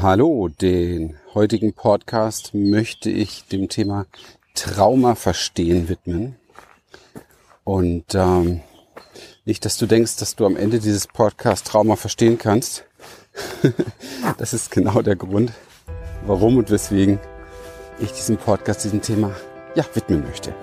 Hallo, den heutigen Podcast möchte ich dem Thema Trauma verstehen widmen. Und ähm, nicht, dass du denkst, dass du am Ende dieses Podcast Trauma verstehen kannst. das ist genau der Grund, warum und weswegen ich diesem Podcast diesem Thema ja widmen möchte.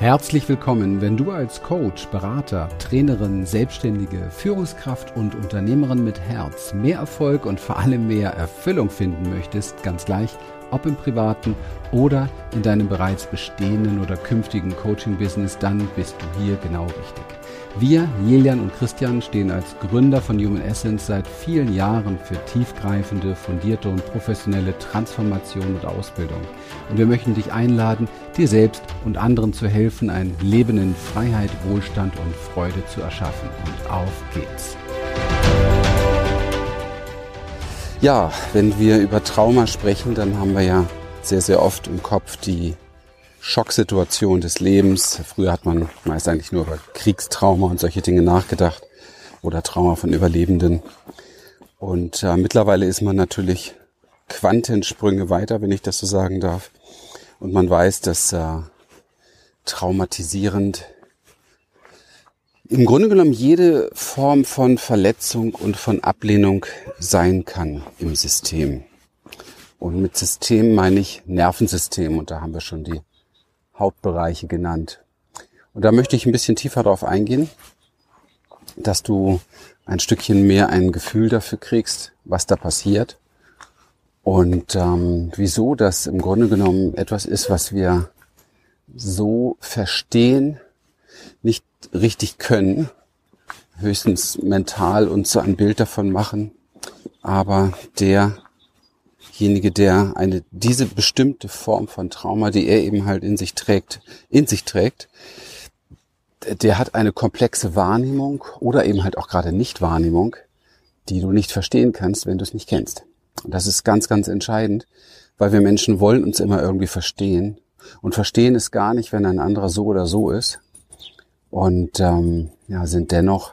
Herzlich willkommen, wenn du als Coach, Berater, Trainerin, Selbstständige, Führungskraft und Unternehmerin mit Herz mehr Erfolg und vor allem mehr Erfüllung finden möchtest, ganz gleich, ob im privaten oder in deinem bereits bestehenden oder künftigen Coaching-Business, dann bist du hier genau richtig. Wir, Jelian und Christian, stehen als Gründer von Human Essence seit vielen Jahren für tiefgreifende, fundierte und professionelle Transformation und Ausbildung. Und wir möchten dich einladen, dir selbst und anderen zu helfen, ein Leben in Freiheit, Wohlstand und Freude zu erschaffen. Und auf geht's. Ja, wenn wir über Trauma sprechen, dann haben wir ja sehr, sehr oft im Kopf die Schocksituation des Lebens. Früher hat man meist eigentlich nur über Kriegstrauma und solche Dinge nachgedacht oder Trauma von Überlebenden. Und äh, mittlerweile ist man natürlich Quantensprünge weiter, wenn ich das so sagen darf. Und man weiß, dass äh, traumatisierend im Grunde genommen jede Form von Verletzung und von Ablehnung sein kann im System. Und mit System meine ich Nervensystem. Und da haben wir schon die Hauptbereiche genannt. Und da möchte ich ein bisschen tiefer darauf eingehen, dass du ein Stückchen mehr ein Gefühl dafür kriegst, was da passiert und ähm, wieso das im Grunde genommen etwas ist, was wir so verstehen, nicht richtig können, höchstens mental uns so ein Bild davon machen, aber der derjenige, der eine, diese bestimmte Form von Trauma, die er eben halt in sich trägt, in sich trägt, der hat eine komplexe Wahrnehmung oder eben halt auch gerade Nichtwahrnehmung, die du nicht verstehen kannst, wenn du es nicht kennst. Das ist ganz, ganz entscheidend, weil wir Menschen wollen uns immer irgendwie verstehen. Und verstehen ist gar nicht, wenn ein anderer so oder so ist. Und ähm, ja, sind dennoch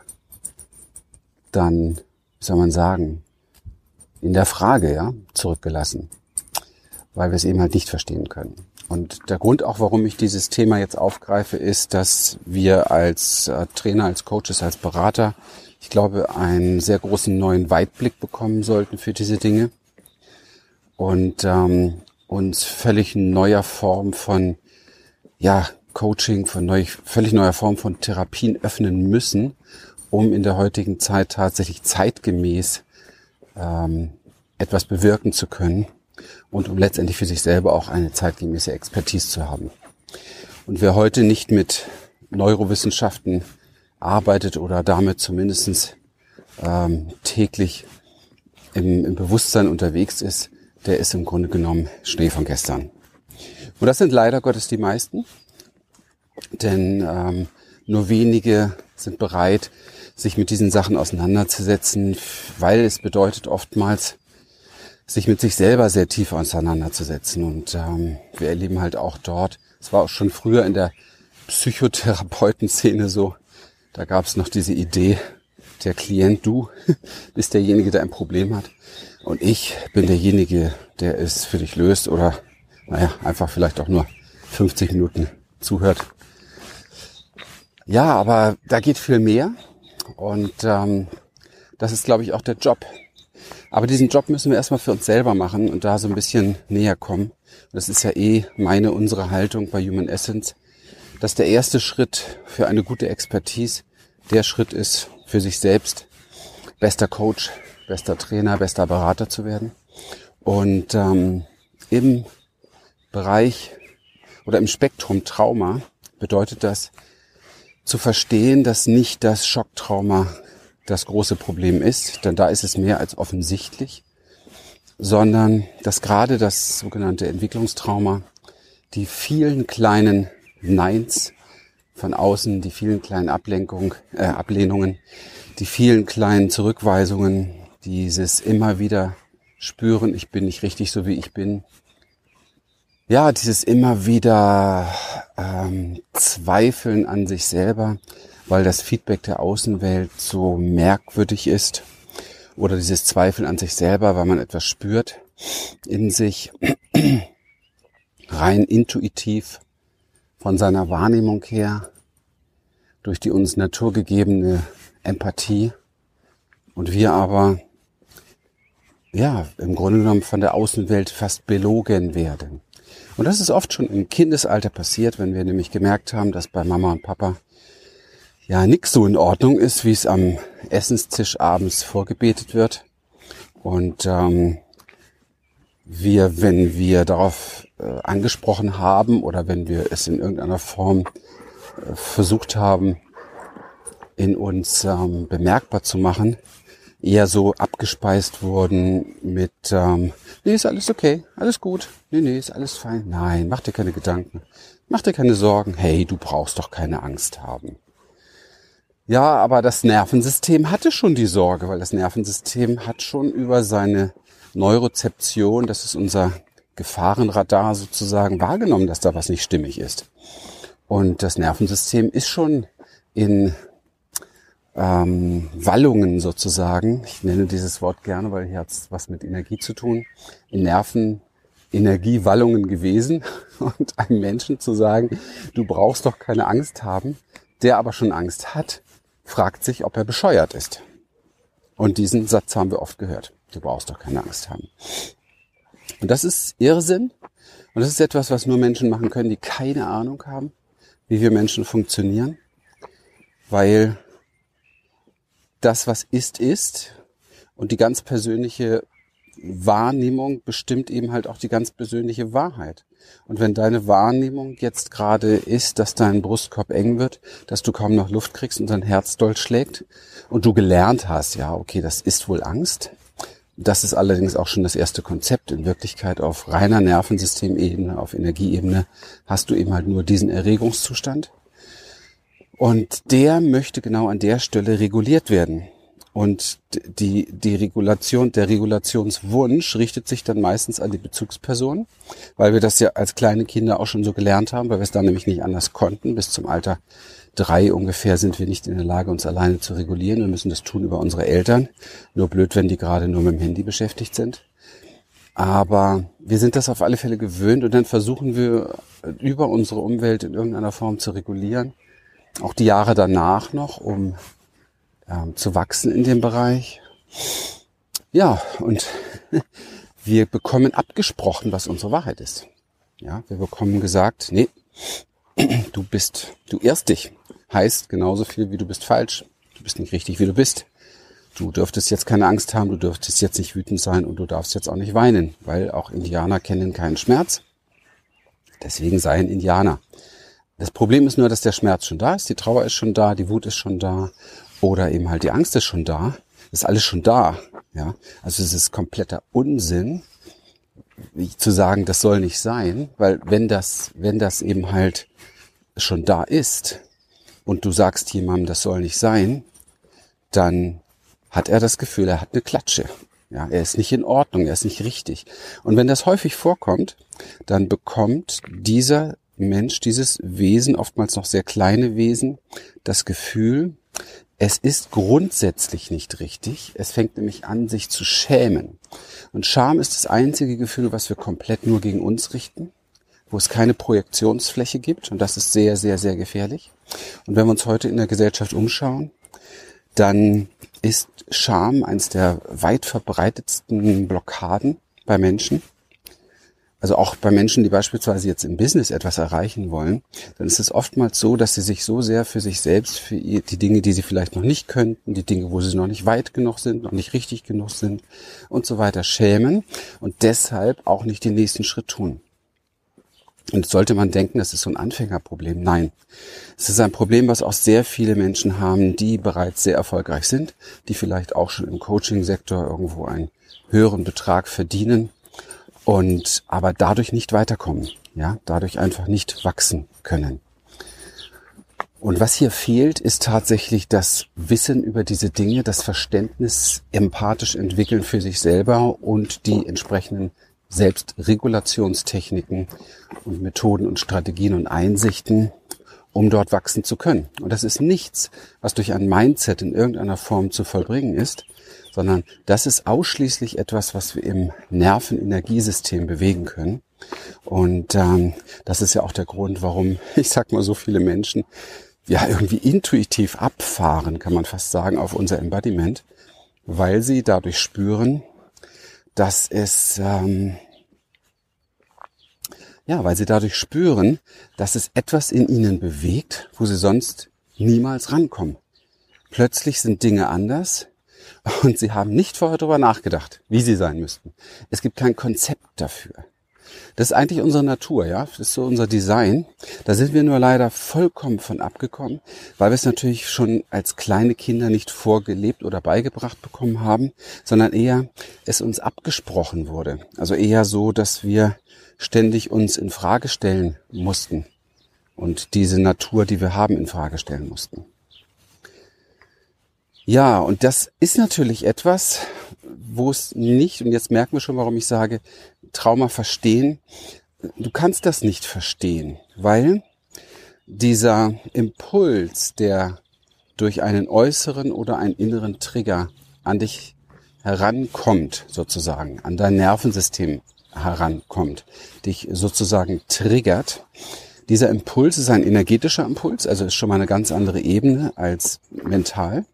dann, wie soll man sagen, in der Frage ja, zurückgelassen, weil wir es eben halt nicht verstehen können. Und der Grund auch, warum ich dieses Thema jetzt aufgreife, ist, dass wir als äh, Trainer, als Coaches, als Berater, ich glaube, einen sehr großen neuen Weitblick bekommen sollten für diese Dinge und ähm, uns völlig neuer Form von ja, Coaching, von neu, völlig neuer Form von Therapien öffnen müssen, um in der heutigen Zeit tatsächlich zeitgemäß ähm, etwas bewirken zu können und um letztendlich für sich selber auch eine zeitgemäße Expertise zu haben. Und wer heute nicht mit Neurowissenschaften arbeitet oder damit zumindestens ähm, täglich im, im Bewusstsein unterwegs ist, der ist im Grunde genommen Schnee von gestern. Und das sind leider Gottes die meisten, denn ähm, nur wenige sind bereit, sich mit diesen Sachen auseinanderzusetzen, weil es bedeutet oftmals, sich mit sich selber sehr tief auseinanderzusetzen. Und ähm, wir erleben halt auch dort, es war auch schon früher in der Psychotherapeutenszene so, da gab es noch diese Idee, der Klient, du bist derjenige, der ein Problem hat. Und ich bin derjenige, der es für dich löst oder, naja, einfach vielleicht auch nur 50 Minuten zuhört. Ja, aber da geht viel mehr. Und ähm, das ist, glaube ich, auch der Job. Aber diesen Job müssen wir erstmal für uns selber machen und da so ein bisschen näher kommen. Das ist ja eh meine, unsere Haltung bei Human Essence, dass der erste Schritt für eine gute Expertise der Schritt ist, für sich selbst bester Coach, bester Trainer, bester Berater zu werden. Und ähm, im Bereich oder im Spektrum Trauma bedeutet das, zu verstehen, dass nicht das Schocktrauma das große Problem ist, denn da ist es mehr als offensichtlich, sondern dass gerade das sogenannte Entwicklungstrauma die vielen kleinen Neins. Von außen, die vielen kleinen Ablenkung, äh, Ablehnungen, die vielen kleinen Zurückweisungen, dieses immer wieder spüren, ich bin nicht richtig so wie ich bin, ja, dieses immer wieder ähm, Zweifeln an sich selber, weil das Feedback der Außenwelt so merkwürdig ist. Oder dieses Zweifel an sich selber, weil man etwas spürt in sich, rein intuitiv von seiner Wahrnehmung her, durch die uns naturgegebene Empathie und wir aber ja, im Grunde genommen von der Außenwelt fast belogen werden. Und das ist oft schon im Kindesalter passiert, wenn wir nämlich gemerkt haben, dass bei Mama und Papa ja nix so in Ordnung ist, wie es am Essenstisch abends vorgebetet wird. Und ähm, wir, wenn wir darauf äh, angesprochen haben oder wenn wir es in irgendeiner Form äh, versucht haben, in uns ähm, bemerkbar zu machen, eher so abgespeist wurden mit, ähm, nee, ist alles okay, alles gut, nee, nee, ist alles fein. Nein, mach dir keine Gedanken, mach dir keine Sorgen, hey, du brauchst doch keine Angst haben. Ja, aber das Nervensystem hatte schon die Sorge, weil das Nervensystem hat schon über seine Neurozeption, das ist unser Gefahrenradar sozusagen, wahrgenommen, dass da was nicht stimmig ist. Und das Nervensystem ist schon in ähm, Wallungen sozusagen. Ich nenne dieses Wort gerne, weil hier hat es was mit Energie zu tun. In Nerven Energiewallungen gewesen und einem Menschen zu sagen, du brauchst doch keine Angst haben, der aber schon Angst hat, fragt sich, ob er bescheuert ist. Und diesen Satz haben wir oft gehört. Du brauchst doch keine Angst haben. Und das ist Irrsinn. Und das ist etwas, was nur Menschen machen können, die keine Ahnung haben, wie wir Menschen funktionieren. Weil das, was ist, ist. Und die ganz persönliche Wahrnehmung bestimmt eben halt auch die ganz persönliche Wahrheit. Und wenn deine Wahrnehmung jetzt gerade ist, dass dein Brustkorb eng wird, dass du kaum noch Luft kriegst und dein Herz doll schlägt und du gelernt hast, ja, okay, das ist wohl Angst. Das ist allerdings auch schon das erste Konzept. In Wirklichkeit auf reiner Nervensystemebene, auf Energieebene hast du eben halt nur diesen Erregungszustand. Und der möchte genau an der Stelle reguliert werden. Und die, die Regulation, der Regulationswunsch richtet sich dann meistens an die Bezugsperson, weil wir das ja als kleine Kinder auch schon so gelernt haben, weil wir es dann nämlich nicht anders konnten. Bis zum Alter drei ungefähr sind wir nicht in der Lage, uns alleine zu regulieren. Wir müssen das tun über unsere Eltern. Nur blöd, wenn die gerade nur mit dem Handy beschäftigt sind. Aber wir sind das auf alle Fälle gewöhnt und dann versuchen wir über unsere Umwelt in irgendeiner Form zu regulieren auch die Jahre danach noch, um ähm, zu wachsen in dem Bereich. Ja, und wir bekommen abgesprochen, was unsere Wahrheit ist. Ja, wir bekommen gesagt, nee, du bist, du irrst dich. Heißt genauso viel wie du bist falsch. Du bist nicht richtig, wie du bist. Du dürftest jetzt keine Angst haben, du dürftest jetzt nicht wütend sein und du darfst jetzt auch nicht weinen, weil auch Indianer kennen keinen Schmerz. Deswegen sei ein Indianer. Das Problem ist nur, dass der Schmerz schon da ist, die Trauer ist schon da, die Wut ist schon da oder eben halt die Angst ist schon da. Ist alles schon da. Ja, also es ist kompletter Unsinn, zu sagen, das soll nicht sein, weil wenn das, wenn das eben halt schon da ist und du sagst jemandem, das soll nicht sein, dann hat er das Gefühl, er hat eine Klatsche. Ja, er ist nicht in Ordnung, er ist nicht richtig. Und wenn das häufig vorkommt, dann bekommt dieser Mensch, dieses Wesen, oftmals noch sehr kleine Wesen, das Gefühl, es ist grundsätzlich nicht richtig. Es fängt nämlich an, sich zu schämen. Und Scham ist das einzige Gefühl, was wir komplett nur gegen uns richten, wo es keine Projektionsfläche gibt. Und das ist sehr, sehr, sehr gefährlich. Und wenn wir uns heute in der Gesellschaft umschauen, dann ist Scham eines der weit verbreitetsten Blockaden bei Menschen. Also auch bei Menschen, die beispielsweise jetzt im Business etwas erreichen wollen, dann ist es oftmals so, dass sie sich so sehr für sich selbst, für die Dinge, die sie vielleicht noch nicht könnten, die Dinge, wo sie noch nicht weit genug sind, noch nicht richtig genug sind und so weiter schämen und deshalb auch nicht den nächsten Schritt tun. Und sollte man denken, das ist so ein Anfängerproblem. Nein, es ist ein Problem, was auch sehr viele Menschen haben, die bereits sehr erfolgreich sind, die vielleicht auch schon im Coaching-Sektor irgendwo einen höheren Betrag verdienen und aber dadurch nicht weiterkommen, ja, dadurch einfach nicht wachsen können. Und was hier fehlt, ist tatsächlich das Wissen über diese Dinge, das Verständnis empathisch entwickeln für sich selber und die entsprechenden Selbstregulationstechniken und Methoden und Strategien und Einsichten, um dort wachsen zu können. Und das ist nichts, was durch ein Mindset in irgendeiner Form zu vollbringen ist, sondern das ist ausschließlich etwas, was wir im Nervenenergiesystem bewegen können. Und ähm, das ist ja auch der Grund, warum, ich sag mal, so viele Menschen ja irgendwie intuitiv abfahren, kann man fast sagen, auf unser Embodiment, weil sie dadurch spüren, dass es ähm, ja, weil sie dadurch spüren, dass es etwas in ihnen bewegt, wo sie sonst niemals rankommen. Plötzlich sind Dinge anders und sie haben nicht vorher darüber nachgedacht, wie sie sein müssten. Es gibt kein Konzept dafür. Das ist eigentlich unsere Natur, ja. Das ist so unser Design. Da sind wir nur leider vollkommen von abgekommen, weil wir es natürlich schon als kleine Kinder nicht vorgelebt oder beigebracht bekommen haben, sondern eher es uns abgesprochen wurde. Also eher so, dass wir ständig uns in Frage stellen mussten und diese Natur, die wir haben, in Frage stellen mussten. Ja, und das ist natürlich etwas, wo es nicht, und jetzt merken wir schon, warum ich sage, Trauma verstehen. Du kannst das nicht verstehen, weil dieser Impuls, der durch einen äußeren oder einen inneren Trigger an dich herankommt, sozusagen, an dein Nervensystem herankommt, dich sozusagen triggert. Dieser Impuls ist ein energetischer Impuls, also ist schon mal eine ganz andere Ebene als mental.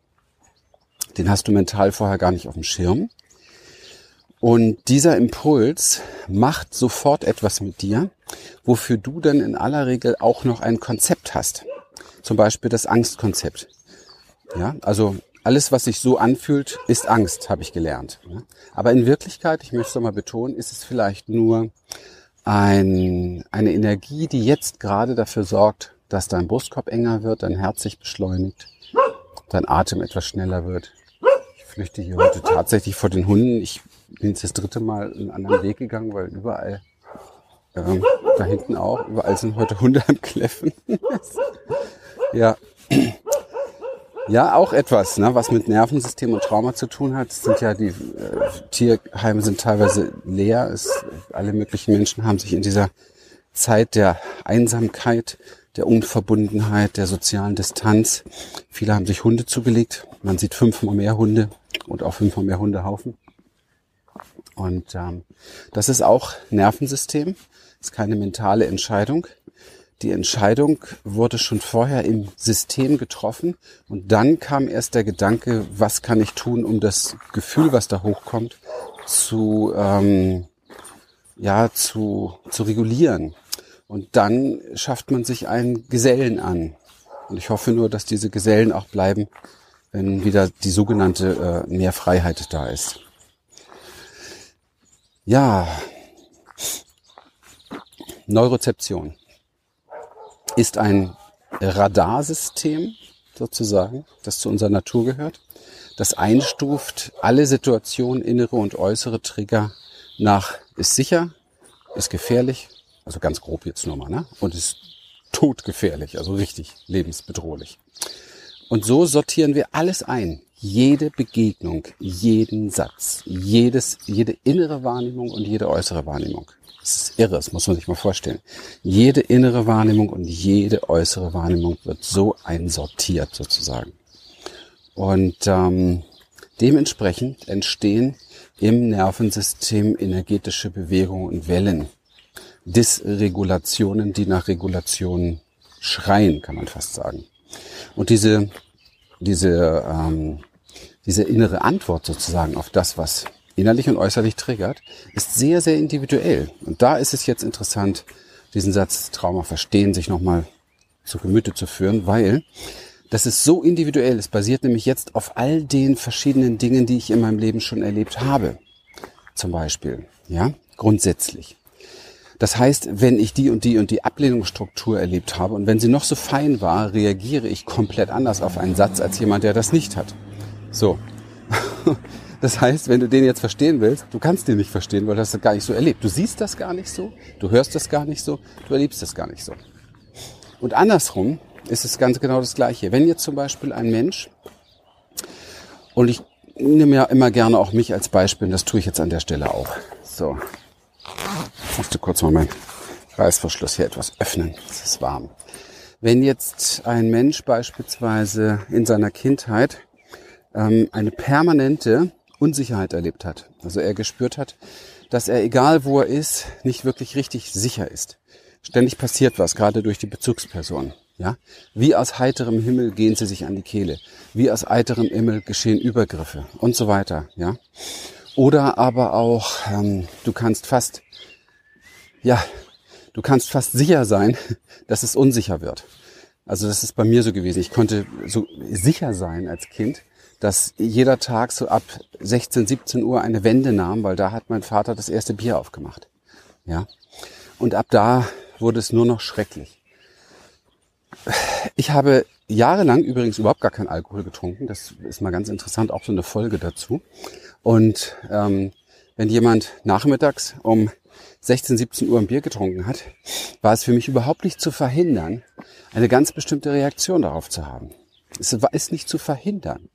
Den hast du mental vorher gar nicht auf dem Schirm. Und dieser Impuls macht sofort etwas mit dir, wofür du dann in aller Regel auch noch ein Konzept hast. Zum Beispiel das Angstkonzept. Ja, also alles, was sich so anfühlt, ist Angst, habe ich gelernt. Aber in Wirklichkeit, ich möchte es nochmal betonen, ist es vielleicht nur ein, eine Energie, die jetzt gerade dafür sorgt, dass dein Brustkorb enger wird, dein Herz sich beschleunigt, dein Atem etwas schneller wird. Ich flüchte hier heute tatsächlich vor den Hunden. Ich bin jetzt das dritte Mal einen anderen Weg gegangen, weil überall, ähm, da hinten auch, überall sind heute Hunde am Kläffen. ja. Ja, auch etwas, ne, was mit Nervensystem und Trauma zu tun hat. Es sind ja die äh, Tierheime sind teilweise leer. Es, alle möglichen Menschen haben sich in dieser Zeit der Einsamkeit, der Unverbundenheit, der sozialen Distanz, viele haben sich Hunde zugelegt. Man sieht fünfmal mehr Hunde und auch fünfmal mehr Hundehaufen. Und ähm, das ist auch Nervensystem, ist keine mentale Entscheidung. Die Entscheidung wurde schon vorher im System getroffen und dann kam erst der Gedanke, was kann ich tun, um das Gefühl, was da hochkommt, zu ähm, ja zu zu regulieren. Und dann schafft man sich einen Gesellen an. Und ich hoffe nur, dass diese Gesellen auch bleiben, wenn wieder die sogenannte äh, mehr Freiheit da ist. Ja, Neurozeption ist ein Radarsystem sozusagen, das zu unserer Natur gehört, das einstuft alle Situationen, innere und äußere Trigger nach ist sicher, ist gefährlich, also ganz grob jetzt nur mal, ne? und ist todgefährlich, also richtig lebensbedrohlich. Und so sortieren wir alles ein. Jede Begegnung, jeden Satz, jedes, jede innere Wahrnehmung und jede äußere Wahrnehmung. Das ist irre, das muss man sich mal vorstellen. Jede innere Wahrnehmung und jede äußere Wahrnehmung wird so einsortiert sozusagen. Und ähm, dementsprechend entstehen im Nervensystem energetische Bewegungen und Wellen. Dysregulationen, die nach Regulation schreien, kann man fast sagen. Und diese, diese, ähm, diese innere Antwort sozusagen auf das, was innerlich und äußerlich triggert, ist sehr, sehr individuell. Und da ist es jetzt interessant, diesen Satz Trauma verstehen, sich nochmal zu Gemüte zu führen, weil das ist so individuell. Es basiert nämlich jetzt auf all den verschiedenen Dingen, die ich in meinem Leben schon erlebt habe. Zum Beispiel, ja, grundsätzlich. Das heißt, wenn ich die und die und die Ablehnungsstruktur erlebt habe und wenn sie noch so fein war, reagiere ich komplett anders auf einen Satz als jemand, der das nicht hat. So. Das heißt, wenn du den jetzt verstehen willst, du kannst den nicht verstehen, weil du hast das gar nicht so erlebt. Du siehst das gar nicht so, du hörst das gar nicht so, du erlebst das gar nicht so. Und andersrum ist es ganz genau das Gleiche. Wenn jetzt zum Beispiel ein Mensch, und ich nehme ja immer gerne auch mich als Beispiel, und das tue ich jetzt an der Stelle auch. So. Ich musste kurz mal meinen Reißverschluss hier etwas öffnen. Es ist warm. Wenn jetzt ein Mensch beispielsweise in seiner Kindheit ähm, eine permanente Unsicherheit erlebt hat. Also er gespürt hat, dass er, egal wo er ist, nicht wirklich richtig sicher ist. Ständig passiert was, gerade durch die Bezugsperson. Ja? Wie aus heiterem Himmel gehen sie sich an die Kehle. Wie aus heiterem Himmel geschehen Übergriffe und so weiter. Ja? Oder aber auch, ähm, du kannst fast, ja, du kannst fast sicher sein, dass es unsicher wird. Also das ist bei mir so gewesen. Ich konnte so sicher sein als Kind, dass jeder Tag so ab 16, 17 Uhr eine Wende nahm, weil da hat mein Vater das erste Bier aufgemacht. Ja. Und ab da wurde es nur noch schrecklich. Ich habe jahrelang übrigens überhaupt gar keinen Alkohol getrunken. Das ist mal ganz interessant, auch so eine Folge dazu. Und ähm, wenn jemand nachmittags um 16, 17 Uhr ein Bier getrunken hat, war es für mich überhaupt nicht zu verhindern, eine ganz bestimmte Reaktion darauf zu haben. Es ist nicht zu verhindern.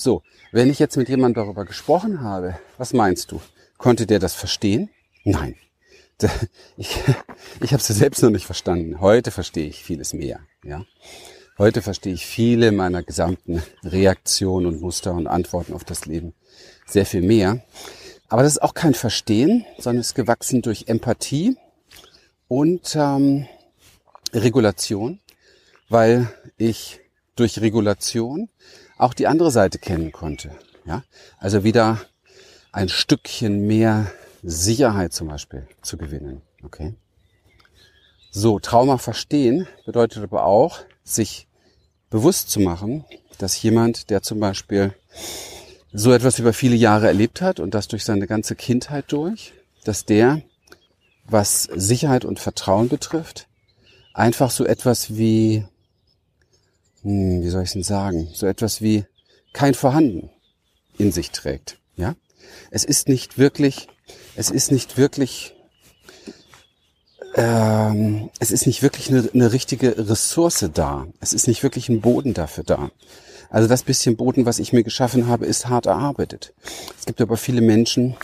So, wenn ich jetzt mit jemandem darüber gesprochen habe, was meinst du? Konnte der das verstehen? Nein. Ich, ich habe es selbst noch nicht verstanden. Heute verstehe ich vieles mehr. Ja? Heute verstehe ich viele meiner gesamten Reaktionen und Muster und Antworten auf das Leben sehr viel mehr. Aber das ist auch kein Verstehen, sondern ist gewachsen durch Empathie und ähm, Regulation, weil ich durch Regulation auch die andere Seite kennen konnte. Ja, also wieder ein Stückchen mehr Sicherheit zum Beispiel zu gewinnen. Okay. So, Trauma verstehen bedeutet aber auch, sich bewusst zu machen, dass jemand, der zum Beispiel so etwas über viele Jahre erlebt hat und das durch seine ganze Kindheit durch, dass der, was Sicherheit und Vertrauen betrifft, einfach so etwas wie, hm, wie soll ich denn sagen, so etwas wie kein Vorhanden in sich trägt. Ja, es ist nicht wirklich, es ist nicht wirklich, ähm, es ist nicht wirklich eine, eine richtige Ressource da. Es ist nicht wirklich ein Boden dafür da. Also das bisschen Boden, was ich mir geschaffen habe, ist hart erarbeitet. Es gibt aber viele Menschen,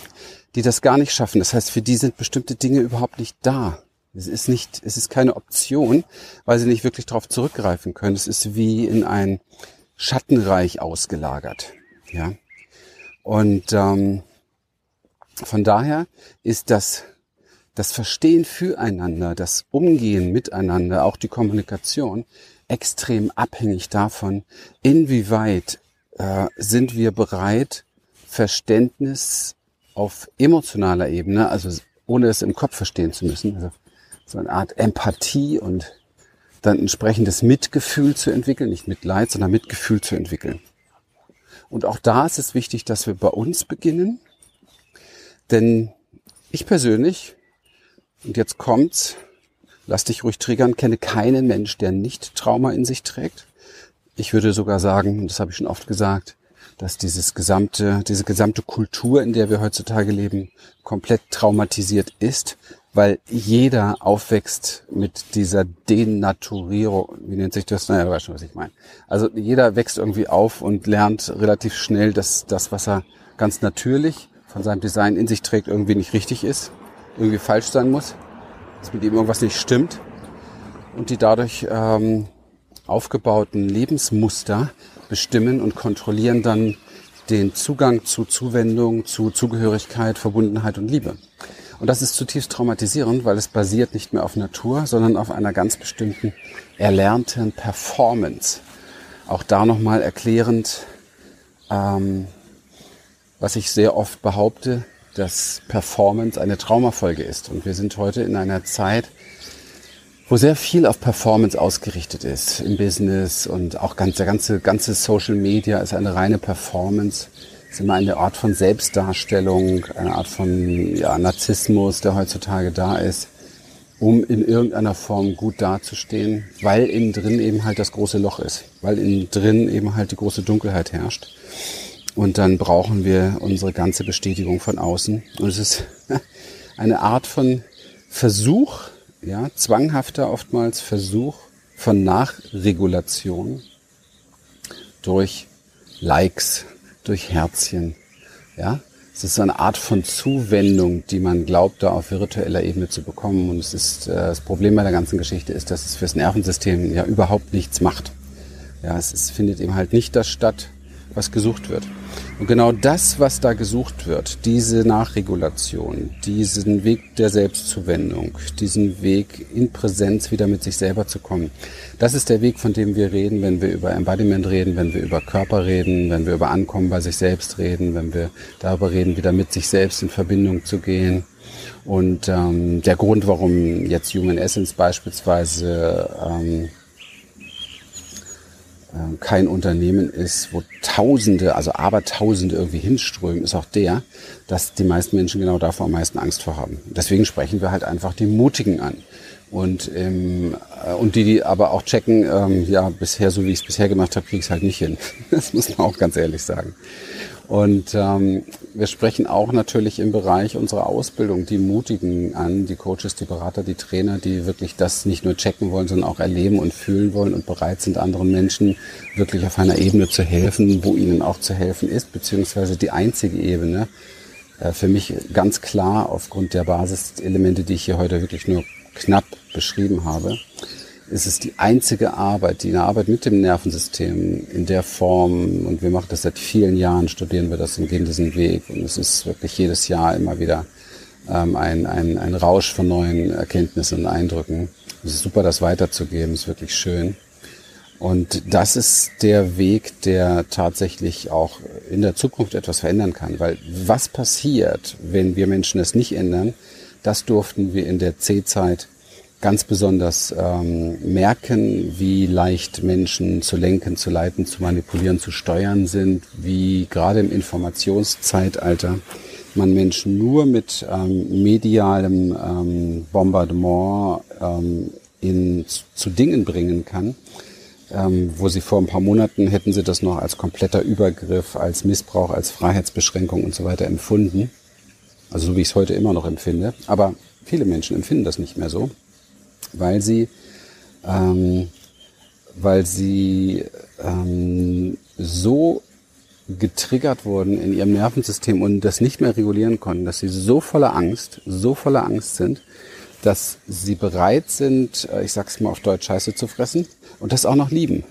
die das gar nicht schaffen. Das heißt, für die sind bestimmte Dinge überhaupt nicht da. Es ist nicht, es ist keine Option, weil sie nicht wirklich darauf zurückgreifen können. Es ist wie in ein Schattenreich ausgelagert. Ja. Und ähm, von daher ist das das Verstehen füreinander, das Umgehen miteinander, auch die Kommunikation extrem abhängig davon, inwieweit äh, sind wir bereit, Verständnis auf emotionaler Ebene, also ohne es im Kopf verstehen zu müssen, also so eine Art Empathie und dann entsprechendes Mitgefühl zu entwickeln, nicht Mitleid, sondern Mitgefühl zu entwickeln. Und auch da ist es wichtig, dass wir bei uns beginnen, denn ich persönlich, und jetzt kommt's, lass dich ruhig triggern, kenne keinen Mensch, der nicht Trauma in sich trägt. Ich würde sogar sagen, und das habe ich schon oft gesagt, dass dieses gesamte, diese gesamte Kultur, in der wir heutzutage leben, komplett traumatisiert ist, weil jeder aufwächst mit dieser Denaturierung, wie nennt sich das? Naja, du weißt schon, was ich meine. Also jeder wächst irgendwie auf und lernt relativ schnell, dass das, was er ganz natürlich von seinem Design in sich trägt, irgendwie nicht richtig ist, irgendwie falsch sein muss dass mit ihm irgendwas nicht stimmt und die dadurch ähm, aufgebauten Lebensmuster bestimmen und kontrollieren dann den Zugang zu Zuwendung, zu Zugehörigkeit, Verbundenheit und Liebe. Und das ist zutiefst traumatisierend, weil es basiert nicht mehr auf Natur, sondern auf einer ganz bestimmten erlernten Performance. Auch da nochmal erklärend, ähm, was ich sehr oft behaupte, dass Performance eine Traumafolge ist. Und wir sind heute in einer Zeit, wo sehr viel auf Performance ausgerichtet ist im Business und auch ganz, der ganze, ganze Social Media ist eine reine Performance. Ist immer eine Art von Selbstdarstellung, eine Art von ja, Narzissmus, der heutzutage da ist, um in irgendeiner Form gut dazustehen, weil innen drin eben halt das große Loch ist, weil innen drin eben halt die große Dunkelheit herrscht. Und dann brauchen wir unsere ganze Bestätigung von außen. Und es ist eine Art von Versuch, ja, zwanghafter oftmals Versuch von Nachregulation durch Likes, durch Herzchen, ja. Es ist so eine Art von Zuwendung, die man glaubt, da auf virtueller Ebene zu bekommen. Und es ist, äh, das Problem bei der ganzen Geschichte ist, dass es fürs Nervensystem ja überhaupt nichts macht. Ja, es ist, findet eben halt nicht das statt, was gesucht wird. Und genau das, was da gesucht wird, diese Nachregulation, diesen Weg der Selbstzuwendung, diesen Weg in Präsenz wieder mit sich selber zu kommen, das ist der Weg, von dem wir reden, wenn wir über Embodiment reden, wenn wir über Körper reden, wenn wir über Ankommen bei sich selbst reden, wenn wir darüber reden, wieder mit sich selbst in Verbindung zu gehen. Und ähm, der Grund, warum jetzt Human Essence beispielsweise ähm, äh, kein Unternehmen ist, wo Tausende, also Abertausende irgendwie hinströmen, ist auch der, dass die meisten Menschen genau davor am meisten Angst vor haben. Deswegen sprechen wir halt einfach die Mutigen an. Und, ähm, äh, und die, die aber auch checken, ähm, ja, bisher, so wie ich es bisher gemacht habe, kriege ich es halt nicht hin. Das muss man auch ganz ehrlich sagen. Und ähm, wir sprechen auch natürlich im Bereich unserer Ausbildung die Mutigen an, die Coaches, die Berater, die Trainer, die wirklich das nicht nur checken wollen, sondern auch erleben und fühlen wollen und bereit sind, anderen Menschen wirklich auf einer Ebene zu helfen, wo ihnen auch zu helfen ist, beziehungsweise die einzige Ebene, äh, für mich ganz klar aufgrund der Basiselemente, die ich hier heute wirklich nur knapp beschrieben habe, ist es die einzige Arbeit, die eine Arbeit mit dem Nervensystem in der Form, und wir machen das seit vielen Jahren, studieren wir das und gehen diesen Weg. Und es ist wirklich jedes Jahr immer wieder ähm, ein, ein, ein Rausch von neuen Erkenntnissen und Eindrücken. Es ist super, das weiterzugeben, es ist wirklich schön. Und das ist der Weg, der tatsächlich auch in der Zukunft etwas verändern kann. Weil was passiert, wenn wir Menschen es nicht ändern, das durften wir in der C-Zeit ganz besonders ähm, merken, wie leicht Menschen zu lenken, zu leiten, zu manipulieren, zu steuern sind, wie gerade im Informationszeitalter man Menschen nur mit ähm, medialem ähm, Bombardement ähm, in, zu Dingen bringen kann, ähm, wo sie vor ein paar Monaten hätten sie das noch als kompletter Übergriff, als Missbrauch, als Freiheitsbeschränkung und so weiter empfunden. Also so wie ich es heute immer noch empfinde. Aber viele Menschen empfinden das nicht mehr so weil sie, ähm, weil sie ähm, so getriggert wurden in ihrem Nervensystem und das nicht mehr regulieren konnten, dass sie so voller Angst, so voller Angst sind, dass sie bereit sind, äh, ich sag's mal auf Deutsch, Scheiße zu fressen und das auch noch lieben.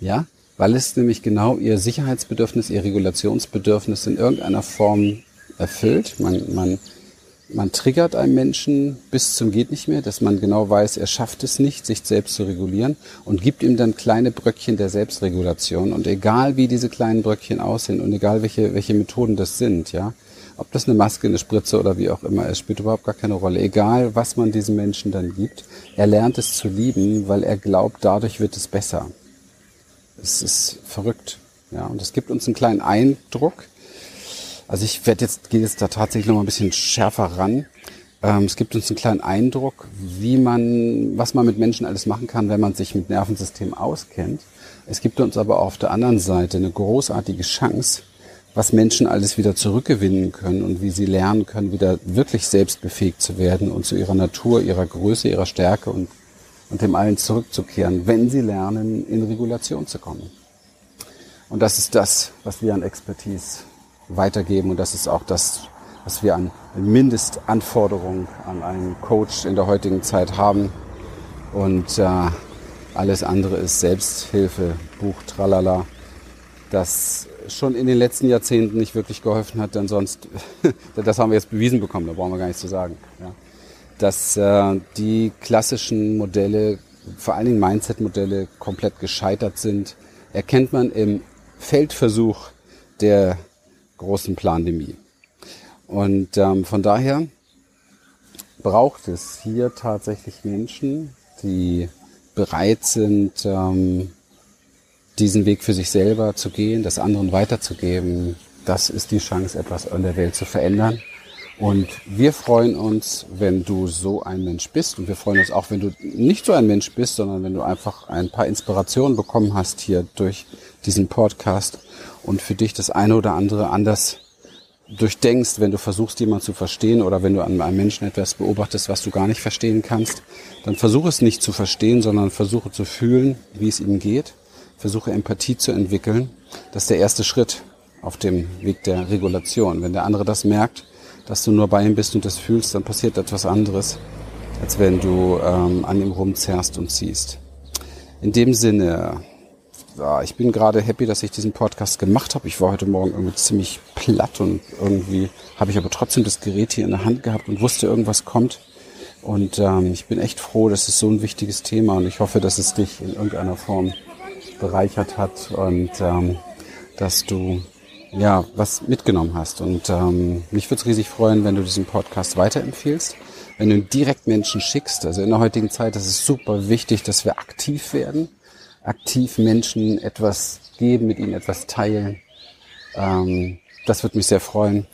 Ja? Weil es nämlich genau ihr Sicherheitsbedürfnis, ihr Regulationsbedürfnis in irgendeiner Form erfüllt. Man, man man triggert einen Menschen bis zum geht nicht mehr, dass man genau weiß, er schafft es nicht, sich selbst zu regulieren und gibt ihm dann kleine Bröckchen der Selbstregulation und egal wie diese kleinen Bröckchen aussehen und egal welche welche Methoden das sind, ja, ob das eine Maske, eine Spritze oder wie auch immer, es spielt überhaupt gar keine Rolle. Egal, was man diesem Menschen dann gibt, er lernt es zu lieben, weil er glaubt, dadurch wird es besser. Es ist verrückt, ja, und es gibt uns einen kleinen Eindruck, also ich werde jetzt, gehe jetzt da tatsächlich noch mal ein bisschen schärfer ran. Ähm, es gibt uns einen kleinen Eindruck, wie man, was man mit Menschen alles machen kann, wenn man sich mit Nervensystem auskennt. Es gibt uns aber auf der anderen Seite eine großartige Chance, was Menschen alles wieder zurückgewinnen können und wie sie lernen können, wieder wirklich selbstbefähigt zu werden und zu ihrer Natur, ihrer Größe, ihrer Stärke und, und dem allen zurückzukehren, wenn sie lernen, in Regulation zu kommen. Und das ist das, was wir an Expertise weitergeben. Und das ist auch das, was wir an Mindestanforderungen an einen Coach in der heutigen Zeit haben. Und äh, alles andere ist Selbsthilfe, Buch, tralala, das schon in den letzten Jahrzehnten nicht wirklich geholfen hat, denn sonst, das haben wir jetzt bewiesen bekommen, da brauchen wir gar nichts zu sagen. Ja. Dass äh, die klassischen Modelle, vor allen Dingen Mindset-Modelle, komplett gescheitert sind, erkennt man im Feldversuch der großen Pandemie. Und ähm, von daher braucht es hier tatsächlich Menschen, die bereit sind, ähm, diesen Weg für sich selber zu gehen, das anderen weiterzugeben. Das ist die Chance, etwas an der Welt zu verändern. Und wir freuen uns, wenn du so ein Mensch bist. Und wir freuen uns auch, wenn du nicht so ein Mensch bist, sondern wenn du einfach ein paar Inspirationen bekommen hast hier durch diesen Podcast und für dich das eine oder andere anders durchdenkst, wenn du versuchst, jemanden zu verstehen oder wenn du an einem Menschen etwas beobachtest, was du gar nicht verstehen kannst, dann versuche es nicht zu verstehen, sondern versuche zu fühlen, wie es ihm geht. Versuche Empathie zu entwickeln. Das ist der erste Schritt auf dem Weg der Regulation. Wenn der andere das merkt, dass du nur bei ihm bist und das fühlst, dann passiert etwas anderes, als wenn du ähm, an ihm rumzerrst und ziehst. In dem Sinne, ja, ich bin gerade happy, dass ich diesen Podcast gemacht habe. Ich war heute Morgen irgendwie ziemlich platt und irgendwie habe ich aber trotzdem das Gerät hier in der Hand gehabt und wusste, irgendwas kommt. Und ähm, ich bin echt froh, das ist so ein wichtiges Thema und ich hoffe, dass es dich in irgendeiner Form bereichert hat und ähm, dass du ja was mitgenommen hast. Und ähm, mich würde es riesig freuen, wenn du diesen Podcast weiterempfehlst, wenn du ihn direkt Menschen schickst. Also in der heutigen Zeit ist es super wichtig, dass wir aktiv werden, aktiv Menschen etwas geben, mit ihnen etwas teilen. Ähm, das würde mich sehr freuen.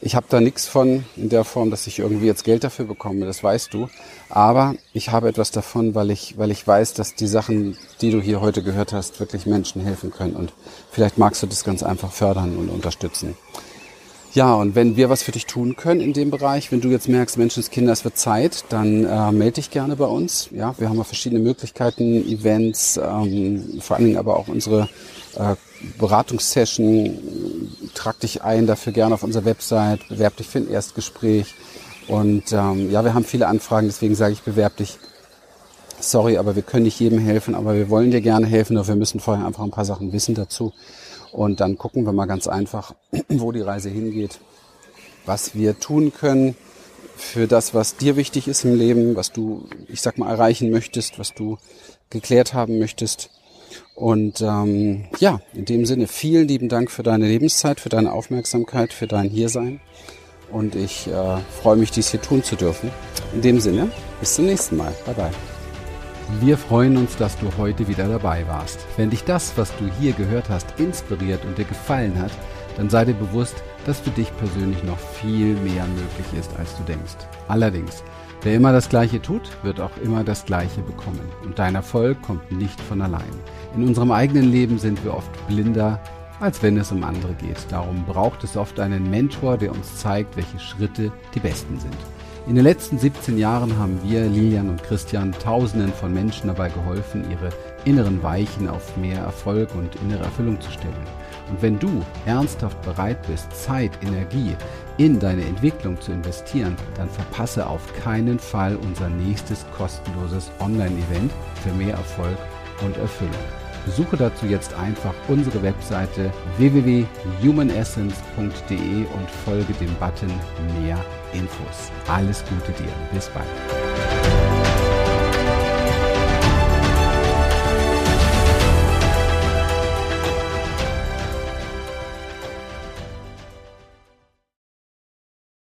Ich habe da nichts von in der Form, dass ich irgendwie jetzt Geld dafür bekomme, das weißt du. Aber ich habe etwas davon, weil ich, weil ich weiß, dass die Sachen, die du hier heute gehört hast, wirklich Menschen helfen können. Und vielleicht magst du das ganz einfach fördern und unterstützen. Ja, und wenn wir was für dich tun können in dem Bereich, wenn du jetzt merkst, Menschenskinder, es wird Zeit, dann äh, melde dich gerne bei uns. Ja, wir haben ja verschiedene Möglichkeiten, Events, ähm, vor allen Dingen aber auch unsere äh, Beratungssession. Trag dich ein dafür gerne auf unserer Website, bewerb dich für ein Erstgespräch. Und ähm, ja, wir haben viele Anfragen, deswegen sage ich, bewerb dich. Sorry, aber wir können nicht jedem helfen, aber wir wollen dir gerne helfen, aber wir müssen vorher einfach ein paar Sachen wissen dazu. Und dann gucken wir mal ganz einfach, wo die Reise hingeht, was wir tun können für das, was dir wichtig ist im Leben, was du, ich sag mal, erreichen möchtest, was du geklärt haben möchtest. Und ähm, ja, in dem Sinne, vielen lieben Dank für deine Lebenszeit, für deine Aufmerksamkeit, für dein Hiersein. Und ich äh, freue mich, dies hier tun zu dürfen. In dem Sinne, bis zum nächsten Mal. Bye bye. Wir freuen uns, dass du heute wieder dabei warst. Wenn dich das, was du hier gehört hast, inspiriert und dir gefallen hat, dann sei dir bewusst, dass für dich persönlich noch viel mehr möglich ist, als du denkst. Allerdings, wer immer das Gleiche tut, wird auch immer das Gleiche bekommen. Und dein Erfolg kommt nicht von allein. In unserem eigenen Leben sind wir oft blinder, als wenn es um andere geht. Darum braucht es oft einen Mentor, der uns zeigt, welche Schritte die besten sind. In den letzten 17 Jahren haben wir, Lilian und Christian, Tausenden von Menschen dabei geholfen, ihre inneren Weichen auf mehr Erfolg und innere Erfüllung zu stellen. Und wenn du ernsthaft bereit bist, Zeit, Energie in deine Entwicklung zu investieren, dann verpasse auf keinen Fall unser nächstes kostenloses Online-Event für mehr Erfolg und Erfüllung. Besuche dazu jetzt einfach unsere Webseite www.humanessence.de und folge dem Button Mehr Infos. Alles Gute dir. Bis bald.